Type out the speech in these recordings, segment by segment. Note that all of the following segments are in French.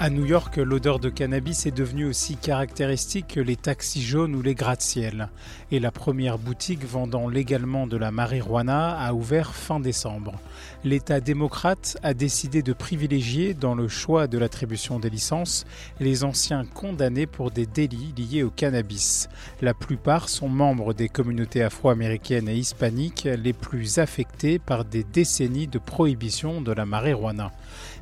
À New York, l'odeur de cannabis est devenue aussi caractéristique que les taxis jaunes ou les gratte-ciel. Et la première boutique vendant légalement de la marijuana a ouvert fin décembre. L'État démocrate a décidé de privilégier, dans le choix de l'attribution des licences, les anciens condamnés pour des délits liés au cannabis. La plupart sont membres des communautés afro-américaines et hispaniques les plus affectées par des décennies de prohibition de la marijuana.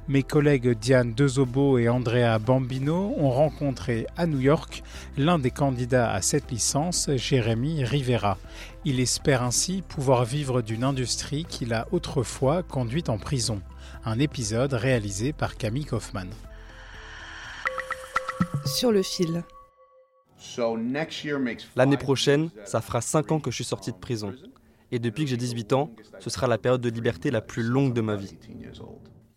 Mes collègues Diane Dezobo et Andrea Bambino ont rencontré à New York l'un des candidats à cette licence, Jérémy Rivera. Il espère ainsi pouvoir vivre d'une industrie qu'il a autrefois conduite en prison. Un épisode réalisé par Camille Kaufman. Sur le fil. L'année prochaine, ça fera 5 ans que je suis sorti de prison. Et depuis que j'ai 18 ans, ce sera la période de liberté la plus longue de ma vie.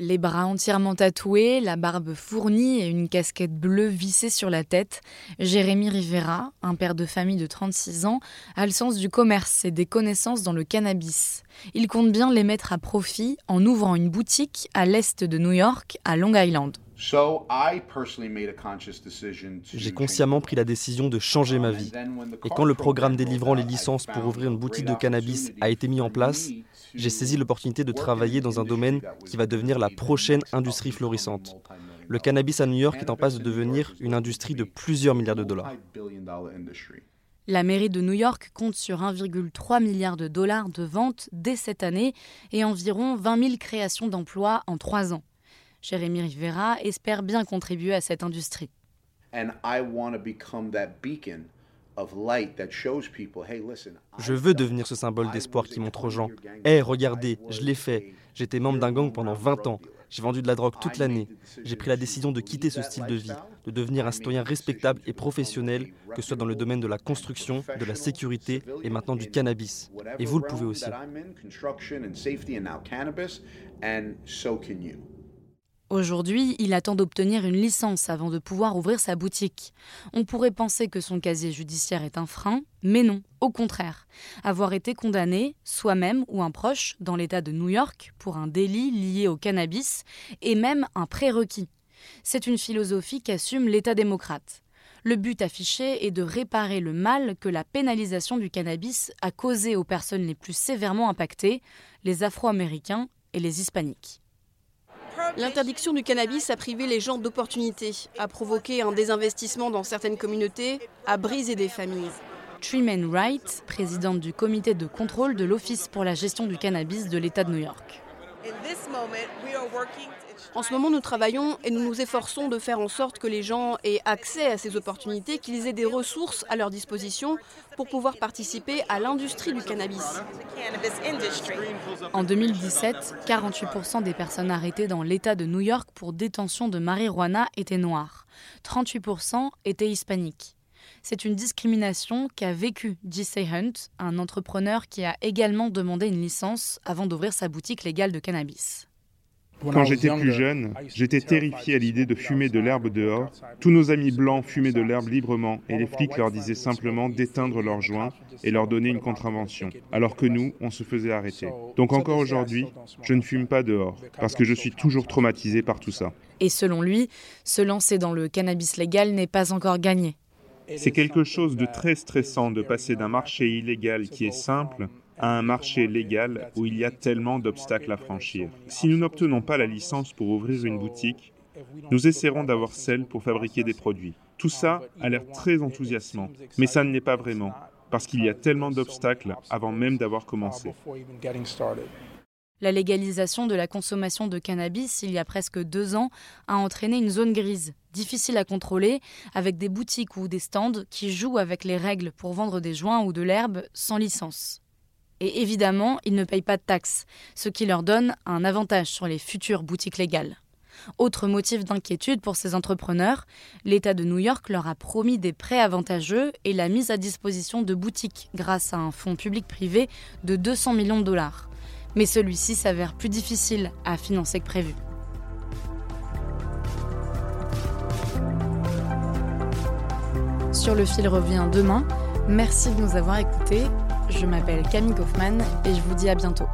Les bras entièrement tatoués, la barbe fournie et une casquette bleue vissée sur la tête, Jérémy Rivera, un père de famille de 36 ans, a le sens du commerce et des connaissances dans le cannabis. Il compte bien les mettre à profit en ouvrant une boutique à l'est de New York, à Long Island. J'ai consciemment pris la décision de changer ma vie. Et quand le programme délivrant les licences pour ouvrir une boutique de cannabis a été mis en place, j'ai saisi l'opportunité de travailler dans un domaine qui va devenir la prochaine industrie florissante. Le cannabis à New York est en passe de devenir une industrie de plusieurs milliards de dollars. La mairie de New York compte sur 1,3 milliard de dollars de ventes dès cette année et environ 20 000 créations d'emplois en trois ans. Jérémy Rivera espère bien contribuer à cette industrie. Je veux devenir ce symbole d'espoir qui montre aux gens Hé, regardez, je l'ai fait. J'étais membre d'un gang pendant 20 ans. J'ai vendu de la drogue toute l'année. J'ai pris la décision de quitter ce style de vie, de devenir un citoyen respectable et professionnel, que ce soit dans le domaine de la construction, de la sécurité et maintenant du cannabis. Et vous le pouvez aussi. Aujourd'hui, il attend d'obtenir une licence avant de pouvoir ouvrir sa boutique. On pourrait penser que son casier judiciaire est un frein, mais non, au contraire. Avoir été condamné, soi-même ou un proche, dans l'État de New York pour un délit lié au cannabis est même un prérequis. C'est une philosophie qu'assume l'État démocrate. Le but affiché est de réparer le mal que la pénalisation du cannabis a causé aux personnes les plus sévèrement impactées, les Afro-Américains et les Hispaniques. L'interdiction du cannabis a privé les gens d'opportunités, a provoqué un désinvestissement dans certaines communautés, a brisé des familles. Truman Wright, présidente du comité de contrôle de l'Office pour la gestion du cannabis de l'État de New York. En ce moment, nous travaillons et nous nous efforçons de faire en sorte que les gens aient accès à ces opportunités, qu'ils aient des ressources à leur disposition pour pouvoir participer à l'industrie du cannabis. En 2017, 48% des personnes arrêtées dans l'État de New York pour détention de marijuana étaient noires. 38% étaient hispaniques. C'est une discrimination qu'a vécue Jesse Hunt, un entrepreneur qui a également demandé une licence avant d'ouvrir sa boutique légale de cannabis. Quand j'étais plus jeune, j'étais terrifié à l'idée de fumer de l'herbe dehors. Tous nos amis blancs fumaient de l'herbe librement et les flics leur disaient simplement d'éteindre leurs joints et leur donner une contravention, alors que nous, on se faisait arrêter. Donc encore aujourd'hui, je ne fume pas dehors parce que je suis toujours traumatisé par tout ça. Et selon lui, se lancer dans le cannabis légal n'est pas encore gagné. C'est quelque chose de très stressant de passer d'un marché illégal qui est simple à un marché légal où il y a tellement d'obstacles à franchir. Si nous n'obtenons pas la licence pour ouvrir une boutique, nous essaierons d'avoir celle pour fabriquer des produits. Tout ça a l'air très enthousiasmant, mais ça ne l'est pas vraiment, parce qu'il y a tellement d'obstacles avant même d'avoir commencé. La légalisation de la consommation de cannabis il y a presque deux ans a entraîné une zone grise, difficile à contrôler, avec des boutiques ou des stands qui jouent avec les règles pour vendre des joints ou de l'herbe sans licence. Et évidemment, ils ne payent pas de taxes, ce qui leur donne un avantage sur les futures boutiques légales. Autre motif d'inquiétude pour ces entrepreneurs, l'État de New York leur a promis des prêts avantageux et la mise à disposition de boutiques grâce à un fonds public-privé de 200 millions de dollars mais celui-ci s'avère plus difficile à financer que prévu. Sur le fil revient demain. Merci de nous avoir écoutés. Je m'appelle Camille Kaufmann et je vous dis à bientôt.